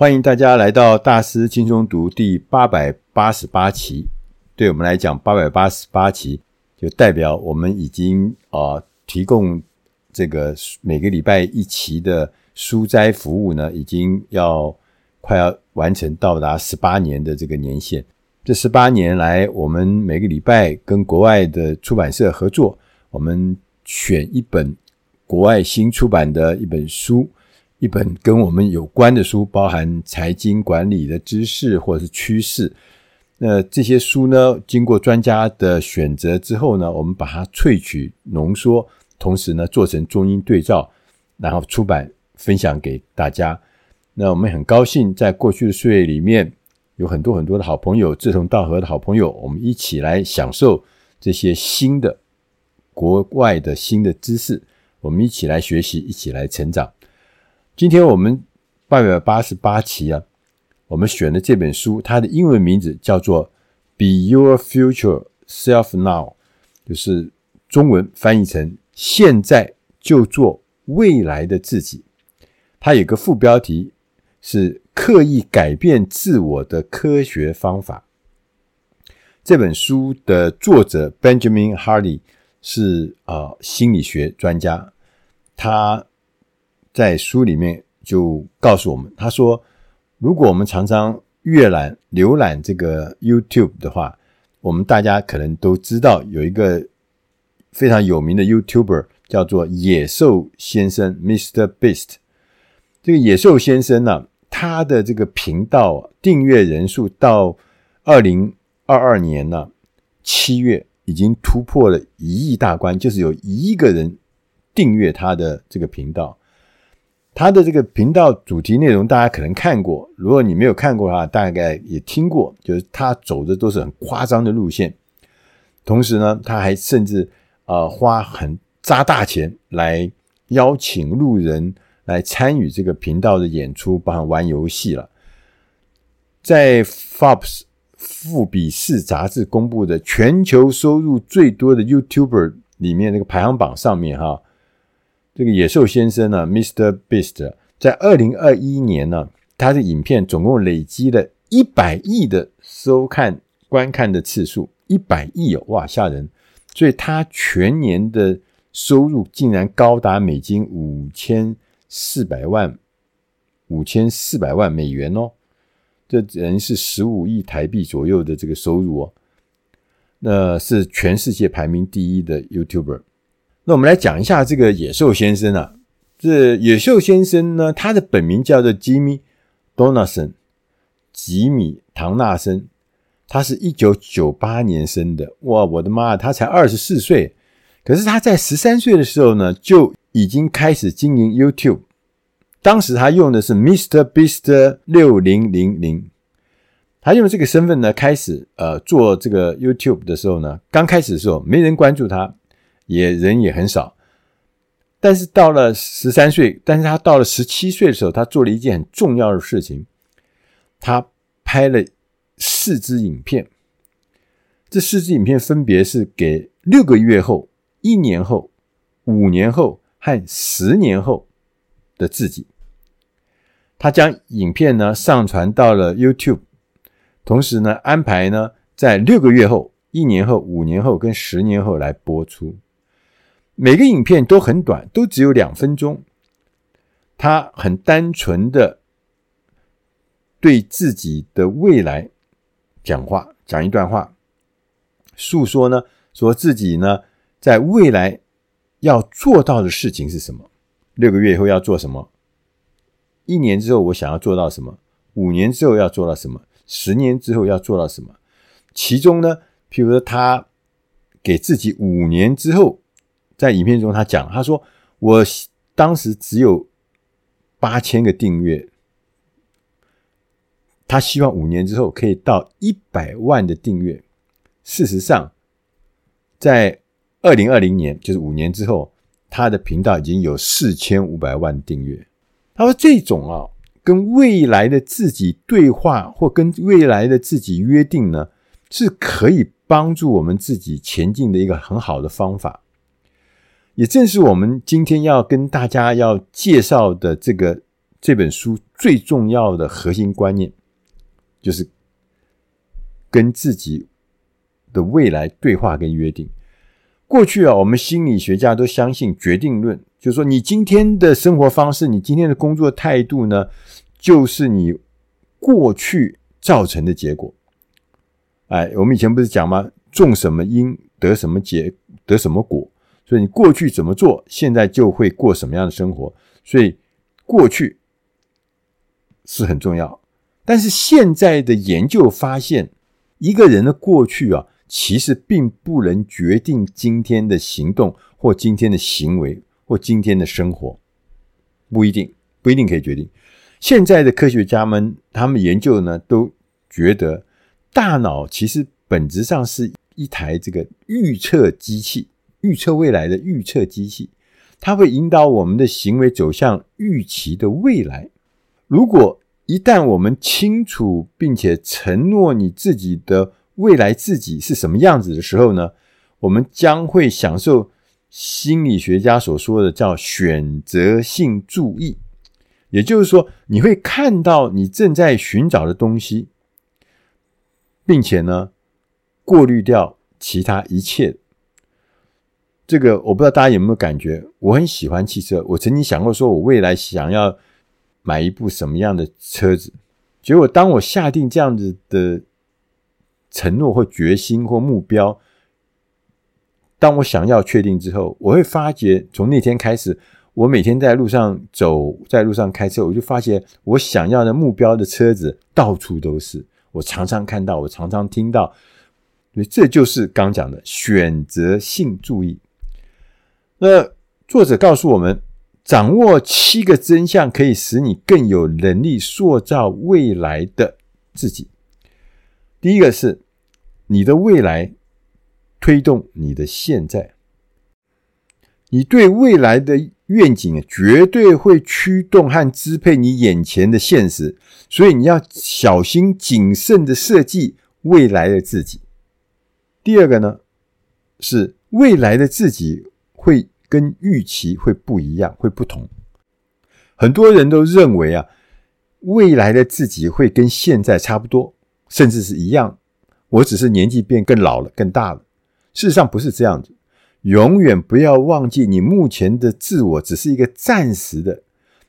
欢迎大家来到大师轻松读第八百八十八期。对我们来讲，八百八十八期就代表我们已经啊、提供这个每个礼拜一期的书斋服务呢，已经要快要完成，到达十八年的这个年限。这十八年来，我们每个礼拜跟国外的出版社合作，我们选一本国外新出版的一本书。一本跟我们有关的书，包含财经管理的知识或者是趋势。那这些书呢，经过专家的选择之后呢，我们把它萃取浓缩，同时呢做成中英对照，然后出版分享给大家。那我们很高兴，在过去的岁月里面，有很多很多的好朋友，志同道合的好朋友，我们一起来享受这些新的国外的新的知识，我们一起来学习，一起来成长。今天我们八百八十八期啊，我们选的这本书，它的英文名字叫做《Be Your Future Self Now》，就是中文翻译成“现在就做未来的自己”。它有个副标题是“刻意改变自我的科学方法”。这本书的作者 Benjamin Hardy 是啊、呃、心理学专家，他。在书里面就告诉我们，他说，如果我们常常阅览、浏览这个 YouTube 的话，我们大家可能都知道有一个非常有名的 YouTuber 叫做野兽先生 Mr. Beast。这个野兽先生呢、他的这个频道订阅人数到二零二二年呢、啊、七月已经突破了一亿大关，就是有一亿个人订阅他的这个频道。他的这个频道主题内容，大家可能看过。如果你没有看过的话，大概也听过。就是他走的都是很夸张的路线，同时呢，他还甚至呃花很砸大钱来邀请路人来参与这个频道的演出，包含玩游戏了。在 FOPS 富比士杂志公布的全球收入最多的 YouTuber 里面那个排行榜上面，哈。这个野兽先生呢，Mr. Beast，在二零二一年呢，他的影片总共累积了一百亿的收看观看的次数，一百亿哦，哇，吓人！所以他全年的收入竟然高达美金五千四百万，五千四百万美元哦，这人是十五亿台币左右的这个收入哦，那是全世界排名第一的 YouTuber。那我们来讲一下这个野兽先生啊，这野兽先生呢，他的本名叫做吉米·唐纳森，吉米·唐纳森，他是一九九八年生的，哇，我的妈，他才二十四岁，可是他在十三岁的时候呢，就已经开始经营 YouTube，当时他用的是 Mr. Beast 六零零零，他用这个身份呢，开始呃做这个 YouTube 的时候呢，刚开始的时候没人关注他。也人也很少，但是到了十三岁，但是他到了十七岁的时候，他做了一件很重要的事情，他拍了四支影片。这四支影片分别是给六个月后、一年后、五年后和十年后的自己。他将影片呢上传到了 YouTube，同时呢安排呢在六个月后、一年后、五年后跟十年后来播出。每个影片都很短，都只有两分钟。他很单纯的对自己的未来讲话，讲一段话，诉说呢，说自己呢在未来要做到的事情是什么？六个月以后要做什么？一年之后我想要做到什么？五年之后要做到什么？十年之后要做到什么？其中呢，譬如说他给自己五年之后。在影片中，他讲，他说：“我当时只有八千个订阅，他希望五年之后可以到一百万的订阅。事实上，在二零二零年，就是五年之后，他的频道已经有四千五百万订阅。他说，这种啊，跟未来的自己对话或跟未来的自己约定呢，是可以帮助我们自己前进的一个很好的方法。”也正是我们今天要跟大家要介绍的这个这本书最重要的核心观念，就是跟自己的未来对话跟约定。过去啊，我们心理学家都相信决定论，就是说你今天的生活方式，你今天的工作态度呢，就是你过去造成的结果。哎，我们以前不是讲吗？种什么因得什么结，得什么果。所以你过去怎么做，现在就会过什么样的生活。所以过去是很重要，但是现在的研究发现，一个人的过去啊，其实并不能决定今天的行动或今天的行为或今天的生活，不一定，不一定可以决定。现在的科学家们，他们研究呢，都觉得大脑其实本质上是一台这个预测机器。预测未来的预测机器，它会引导我们的行为走向预期的未来。如果一旦我们清楚并且承诺你自己的未来自己是什么样子的时候呢，我们将会享受心理学家所说的叫选择性注意。也就是说，你会看到你正在寻找的东西，并且呢，过滤掉其他一切。这个我不知道大家有没有感觉，我很喜欢汽车。我曾经想过，说我未来想要买一部什么样的车子。结果当我下定这样子的承诺或决心或目标，当我想要确定之后，我会发觉从那天开始，我每天在路上走，在路上开车，我就发现我想要的目标的车子到处都是，我常常看到，我常常听到。所以这就是刚讲的选择性注意。那作者告诉我们，掌握七个真相可以使你更有能力塑造未来的自己。第一个是你的未来推动你的现在，你对未来的愿景绝对会驱动和支配你眼前的现实，所以你要小心谨慎的设计未来的自己。第二个呢，是未来的自己。会跟预期会不一样，会不同。很多人都认为啊，未来的自己会跟现在差不多，甚至是一样。我只是年纪变更老了，更大了。事实上不是这样子。永远不要忘记，你目前的自我只是一个暂时的。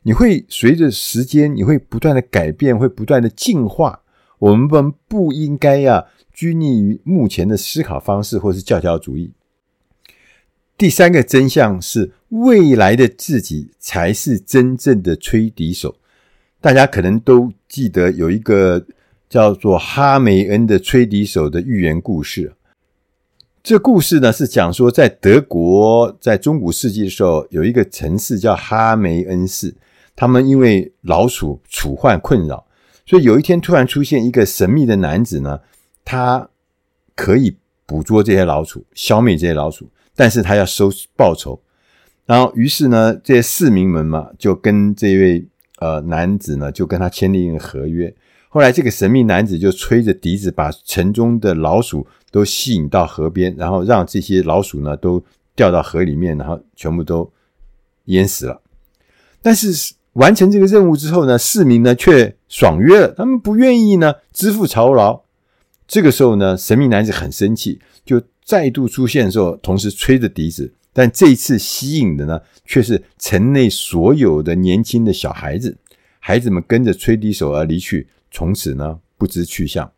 你会随着时间，你会不断的改变，会不断的进化。我们不应该呀、啊，拘泥于目前的思考方式，或是教条主义。第三个真相是，未来的自己才是真正的吹笛手。大家可能都记得有一个叫做哈梅恩的吹笛手的寓言故事。这故事呢是讲说，在德国，在中古世纪的时候，有一个城市叫哈梅恩市，他们因为老鼠鼠患困扰，所以有一天突然出现一个神秘的男子呢，他可以捕捉这些老鼠，消灭这些老鼠。但是他要收报酬，然后于是呢，这些市民们嘛，就跟这位呃男子呢，就跟他签订一个合约。后来这个神秘男子就吹着笛子，把城中的老鼠都吸引到河边，然后让这些老鼠呢都掉到河里面，然后全部都淹死了。但是完成这个任务之后呢，市民呢却爽约了，他们不愿意呢支付酬劳。这个时候呢，神秘男子很生气，就。再度出现的时候，同时吹着笛子，但这一次吸引的呢，却是城内所有的年轻的小孩子。孩子们跟着吹笛手而离去，从此呢，不知去向。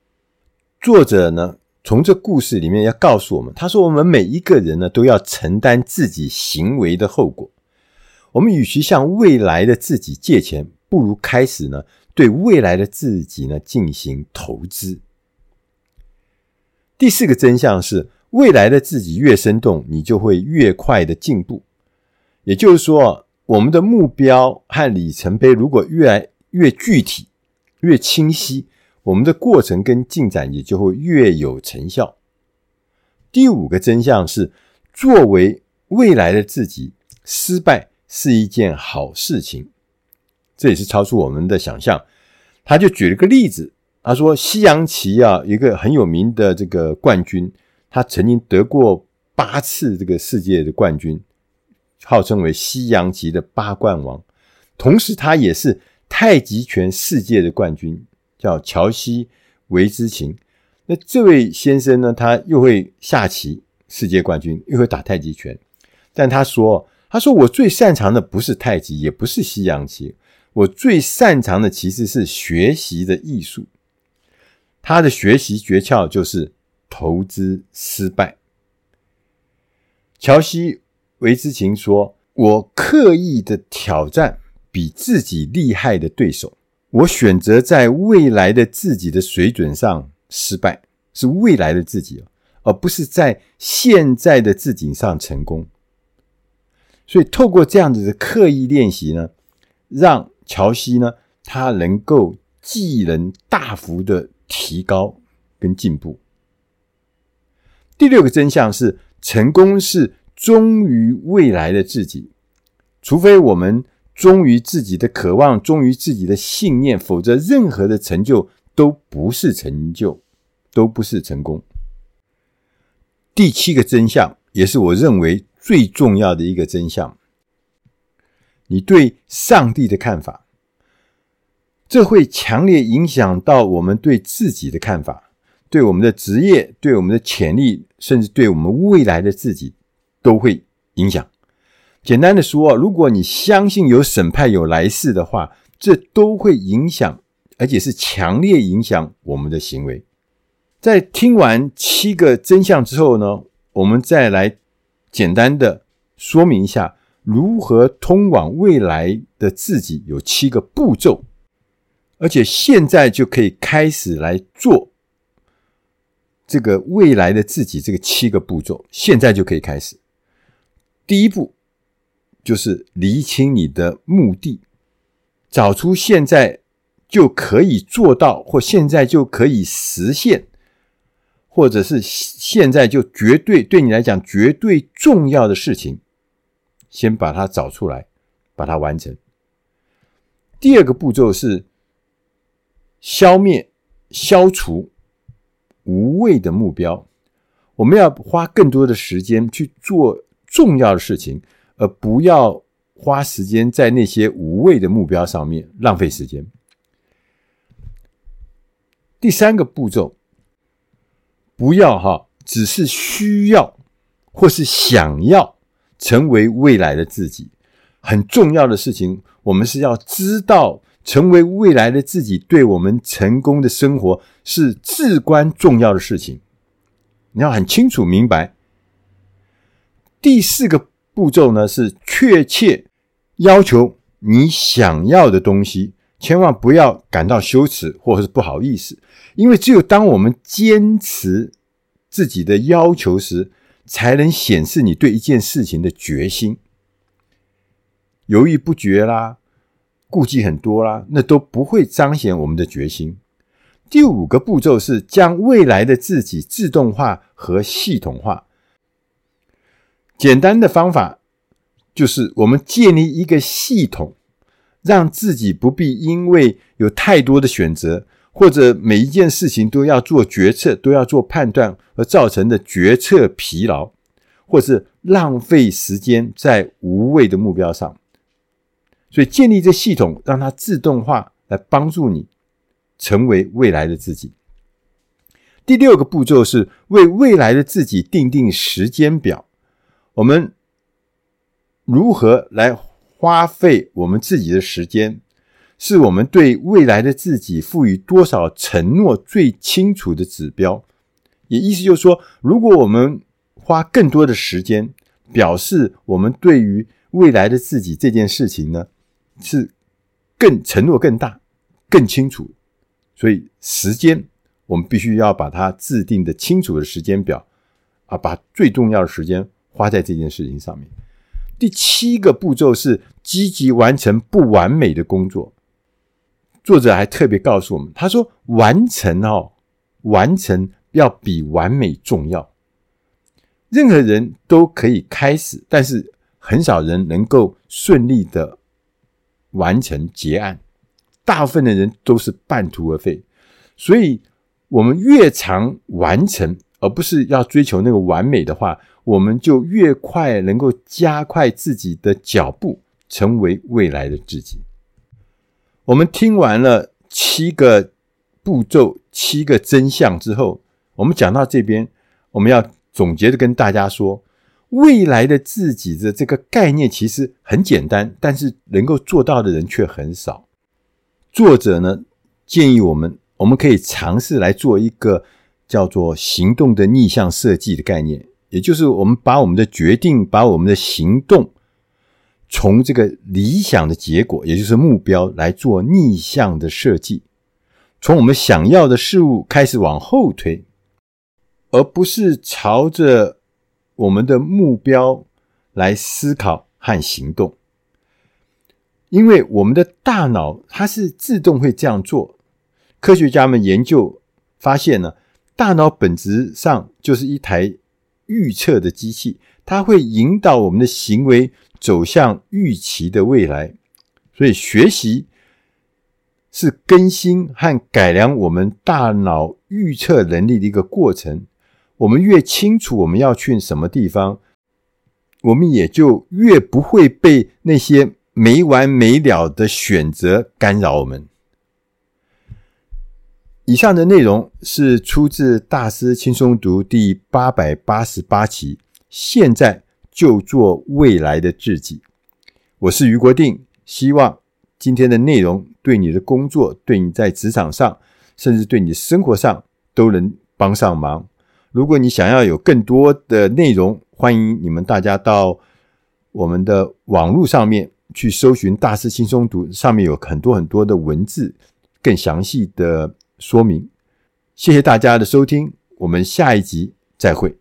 作者呢，从这故事里面要告诉我们，他说：我们每一个人呢，都要承担自己行为的后果。我们与其向未来的自己借钱，不如开始呢，对未来的自己呢，进行投资。第四个真相是。未来的自己越生动，你就会越快的进步。也就是说，我们的目标和里程碑如果越来越具体、越清晰，我们的过程跟进展也就会越有成效。第五个真相是，作为未来的自己，失败是一件好事情。这也是超出我们的想象。他就举了个例子，他说：西洋棋啊，一个很有名的这个冠军。他曾经得过八次这个世界的冠军，号称为西洋棋的八冠王。同时，他也是太极拳世界的冠军，叫乔西维兹琴。那这位先生呢，他又会下棋，世界冠军，又会打太极拳。但他说：“他说我最擅长的不是太极，也不是西洋棋，我最擅长的其实是学习的艺术。他的学习诀窍就是投资失败。”乔西维兹琴说：“我刻意的挑战比自己厉害的对手，我选择在未来的自己的水准上失败，是未来的自己，而不是在现在的自己上成功。”所以，透过这样子的刻意练习呢，让乔西呢，他能够技能大幅的提高跟进步。第六个真相是，成功是忠于未来的自己。除非我们忠于自己的渴望，忠于自己的信念，否则任何的成就都不是成就，都不是成功。第七个真相，也是我认为。最重要的一个真相，你对上帝的看法，这会强烈影响到我们对自己的看法，对我们的职业，对我们的潜力，甚至对我们未来的自己，都会影响。简单的说，如果你相信有审判、有来世的话，这都会影响，而且是强烈影响我们的行为。在听完七个真相之后呢，我们再来。简单的说明一下，如何通往未来的自己有七个步骤，而且现在就可以开始来做这个未来的自己这个七个步骤，现在就可以开始。第一步就是厘清你的目的，找出现在就可以做到或现在就可以实现。或者是现在就绝对对你来讲绝对重要的事情，先把它找出来，把它完成。第二个步骤是消灭、消除无谓的目标。我们要花更多的时间去做重要的事情，而不要花时间在那些无谓的目标上面浪费时间。第三个步骤。不要哈，只是需要或是想要成为未来的自己。很重要的事情，我们是要知道，成为未来的自己，对我们成功的生活是至关重要的事情。你要很清楚明白。第四个步骤呢，是确切要求你想要的东西，千万不要感到羞耻或者是不好意思。因为只有当我们坚持自己的要求时，才能显示你对一件事情的决心。犹豫不决啦，顾忌很多啦，那都不会彰显我们的决心。第五个步骤是将未来的自己自动化和系统化。简单的方法就是我们建立一个系统，让自己不必因为有太多的选择。或者每一件事情都要做决策，都要做判断而造成的决策疲劳，或是浪费时间在无谓的目标上。所以建立这系统，让它自动化来帮助你成为未来的自己。第六个步骤是为未来的自己定定时间表。我们如何来花费我们自己的时间？是我们对未来的自己赋予多少承诺最清楚的指标。也意思就是说，如果我们花更多的时间，表示我们对于未来的自己这件事情呢，是更承诺更大、更清楚。所以时间，我们必须要把它制定的清楚的时间表啊，把最重要的时间花在这件事情上面。第七个步骤是积极完成不完美的工作。作者还特别告诉我们，他说：“完成哦，完成要比完美重要。任何人都可以开始，但是很少人能够顺利的完成结案。大部分的人都是半途而废。所以，我们越常完成，而不是要追求那个完美的话，我们就越快能够加快自己的脚步，成为未来的自己。”我们听完了七个步骤、七个真相之后，我们讲到这边，我们要总结的跟大家说，未来的自己的这个概念其实很简单，但是能够做到的人却很少。作者呢，建议我们，我们可以尝试来做一个叫做行动的逆向设计的概念，也就是我们把我们的决定、把我们的行动，从这个理想的结果，也就是目标来做逆向的设计，从我们想要的事物开始往后推，而不是朝着我们的目标来思考和行动。因为我们的大脑它是自动会这样做，科学家们研究发现呢，大脑本质上就是一台预测的机器，它会引导我们的行为走向预期的未来。所以学习是更新和改良我们大脑预测能力的一个过程。我们越清楚我们要去什么地方，我们也就越不会被那些。没完没了的选择干扰我们。以上的内容是出自《大师轻松读》第八百八十八期。现在就做未来的自己。我是余国定，希望今天的内容对你的工作、对你在职场上，甚至对你生活上都能帮上忙。如果你想要有更多的内容，欢迎你们大家到我们的网络上面。去搜寻“大师轻松读”，上面有很多很多的文字，更详细的说明。谢谢大家的收听，我们下一集再会。